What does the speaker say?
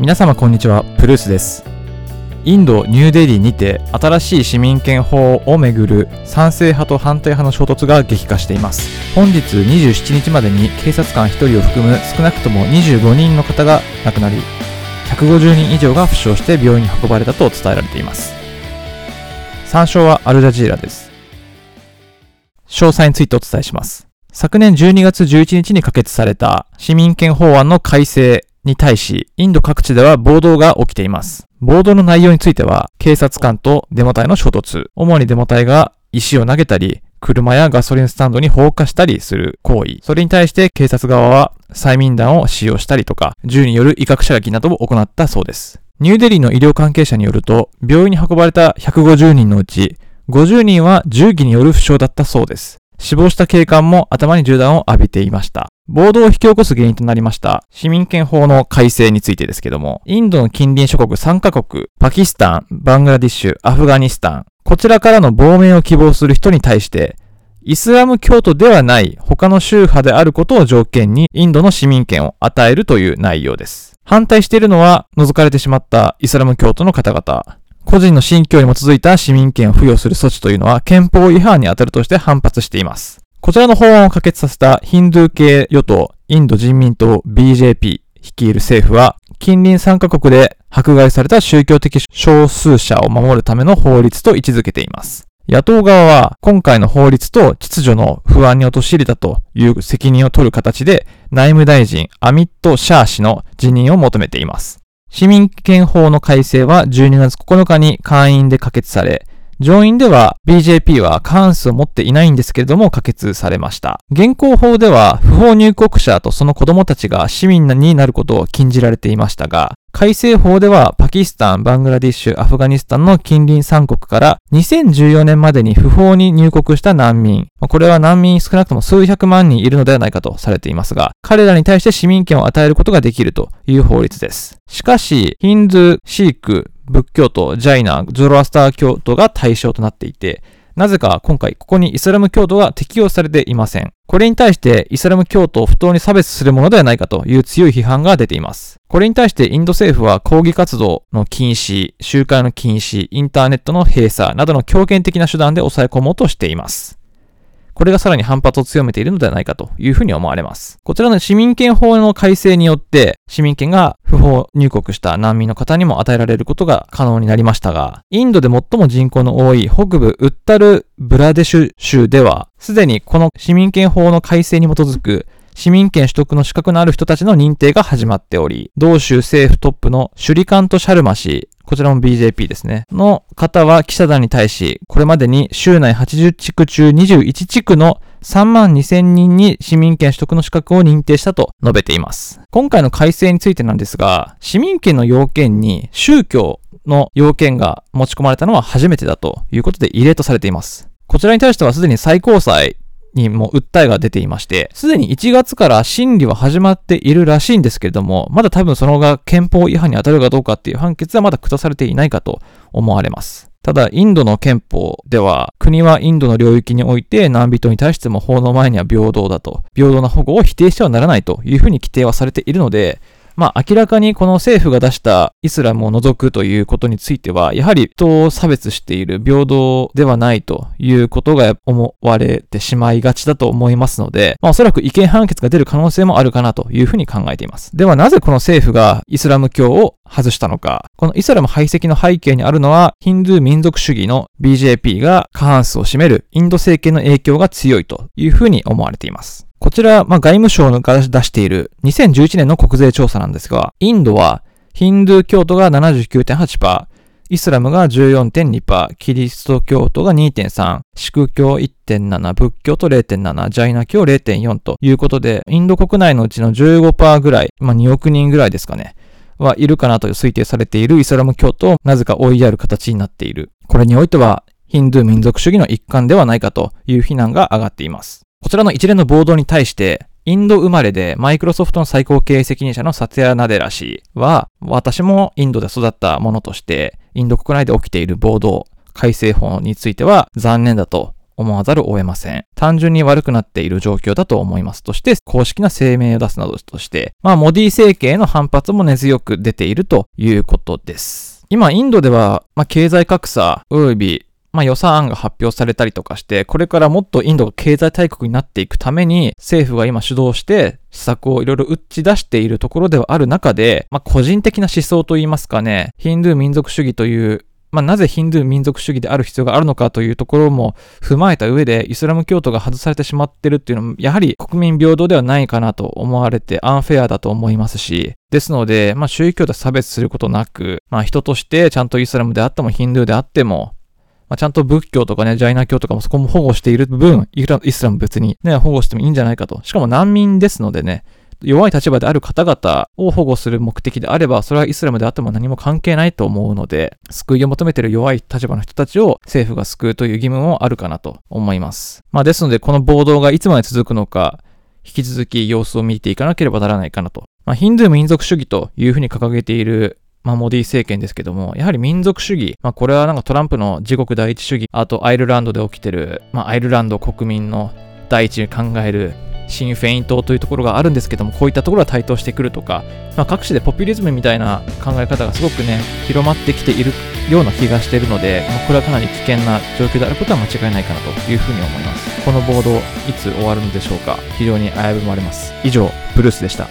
皆様こんにちは、プルースです。インド・ニューデリーにて新しい市民権法をめぐる賛成派と反対派の衝突が激化しています。本日27日までに警察官1人を含む少なくとも25人の方が亡くなり、150人以上が負傷して病院に運ばれたと伝えられています。参照はアルジャジーラです。詳細についてお伝えします。昨年12月11日に可決された市民権法案の改正に対し、インド各地では暴動が起きています。暴動の内容については、警察官とデモ隊の衝突、主にデモ隊が石を投げたり、車やガソリンスタンドに放火したりする行為。それに対して警察側は催眠弾を使用したりとか、銃による威嚇射撃などを行ったそうです。ニューデリーの医療関係者によると、病院に運ばれた150人のうち、50人は銃器による負傷だったそうです。死亡した警官も頭に銃弾を浴びていました。暴動を引き起こす原因となりました市民権法の改正についてですけども、インドの近隣諸国3カ国、パキスタン、バングラディッシュ、アフガニスタン、こちらからの亡命を希望する人に対して、イスラム教徒ではない他の宗派であることを条件にインドの市民権を与えるという内容です。反対しているのは除かれてしまったイスラム教徒の方々。個人の信教に基づいた市民権を付与する措置というのは憲法違反に当たるとして反発しています。こちらの法案を可決させたヒンドゥー系与党インド人民党 BJP 率いる政府は近隣3カ国で迫害された宗教的少数者を守るための法律と位置づけています。野党側は今回の法律と秩序の不安に陥れたという責任を取る形で内務大臣アミット・シャー氏の辞任を求めています。市民権法の改正は12月9日に会員で可決され、上院では BJP は過半数を持っていないんですけれども可決されました。現行法では不法入国者とその子供たちが市民になることを禁じられていましたが、改正法ではパキスタン、バングラディッシュ、アフガニスタンの近隣3国から2014年までに不法に入国した難民、これは難民少なくとも数百万人いるのではないかとされていますが、彼らに対して市民権を与えることができるという法律です。しかし、ヒンドゥー、シーク、仏教徒、ジャイナ、ゾロアスター教徒が対象となっていて、なぜか今回ここにイスラム教徒が適用されていません。これに対してイスラム教徒を不当に差別するものではないかという強い批判が出ています。これに対してインド政府は抗議活動の禁止、集会の禁止、インターネットの閉鎖などの強権的な手段で抑え込もうとしています。これがさらに反発を強めているのではないかというふうに思われます。こちらの市民権法の改正によって、市民権が不法入国した難民の方にも与えられることが可能になりましたが、インドで最も人口の多い北部ウッタル・ブラデシュ州では、すでにこの市民権法の改正に基づく市民権取得の資格のある人たちの認定が始まっており、同州政府トップのシュリカント・シャルマ氏、こちらも BJP ですね。の方は記者団に対し、これまでに州内80地区中21地区の3万2000人に市民権取得の資格を認定したと述べています。今回の改正についてなんですが、市民権の要件に宗教の要件が持ち込まれたのは初めてだということで異例とされています。こちらに対してはすでに最高裁にも訴えが出ていまして、すでに1月から審理は始まっているらしいんですけれども、まだ多分そのが憲法違反に当たるかどうかっていう判決はまだ下されていないかと思われます。ただ、インドの憲法では、国はインドの領域において難人に対しても法の前には平等だと、平等な保護を否定してはならないというふうに規定はされているので、まあ明らかにこの政府が出したイスラムを除くということについては、やはり人を差別している平等ではないということが思われてしまいがちだと思いますので、まあおそらく違憲判決が出る可能性もあるかなというふうに考えています。ではなぜこの政府がイスラム教を外したのか。このイスラム排斥の背景にあるのは、ヒンドゥー民族主義の BJP が過半数を占めるインド政権の影響が強いというふうに思われています。こちら、まあ、外務省が出している2011年の国税調査なんですが、インドはヒンドゥー教徒が79.8%、イスラムが14.2%、キリスト教徒が2.3%、シク教1.7%、仏教徒0.7%、ジャイナ教0.4%ということで、インド国内のうちの15%ぐらい、まあ、2億人ぐらいですかね、はいるかなと推定されているイスラム教徒をなぜか追いやる形になっている。これにおいては、ヒンドゥー民族主義の一環ではないかという非難が上がっています。こちらの一連の暴動に対して、インド生まれでマイクロソフトの最高経営責任者のサツヤ・ナデラ氏は、私もインドで育ったものとして、インド国内で起きている暴動、改正法については残念だと思わざるを得ません。単純に悪くなっている状況だと思いますとして、公式な声明を出すなどとして、まあ、モディ政権への反発も根強く出ているということです。今、インドでは、まあ、経済格差及びまあ予算案が発表されたりとかして、これからもっとインドが経済大国になっていくために、政府が今主導して施策をいろいろ打ち出しているところではある中で、まあ個人的な思想といいますかね、ヒンドゥー民族主義というまあ、なぜヒンドゥー民族主義である必要があるのかというところも踏まえた上で、イスラム教徒が外されてしまってるっていうのも、やはり国民平等ではないかなと思われて、アンフェアだと思いますし、ですので、まあ、宗教と差別することなく、まあ、人としてちゃんとイスラムであってもヒンドゥーであっても、まあ、ちゃんと仏教とかね、ジャイナ教とかもそこも保護している分、イスラム別にね、保護してもいいんじゃないかと。しかも難民ですのでね、弱い立場である方々を保護する目的であれば、それはイスラムであっても何も関係ないと思うので、救いを求めている弱い立場の人たちを政府が救うという義務もあるかなと思います。まあですので、この暴動がいつまで続くのか、引き続き様子を見ていかなければならないかなと。まあ、ヒンドゥー民族主義というふうに掲げているまあ、モディ政権ですけども、やはり民族主義、まあ、これはなんかトランプの自国第一主義、あとアイルランドで起きてる、まあ、アイルランド国民の第一に考えるシン・フェイン党というところがあるんですけども、こういったところが台頭してくるとか、まあ、各地でポピュリズムみたいな考え方がすごくね、広まってきているような気がしているので、まあ、これはかなり危険な状況であることは間違いないかなというふうに思います。この暴動、いつ終わるのでしょうか？非常に危ぶまれます。以上、ブルースでした。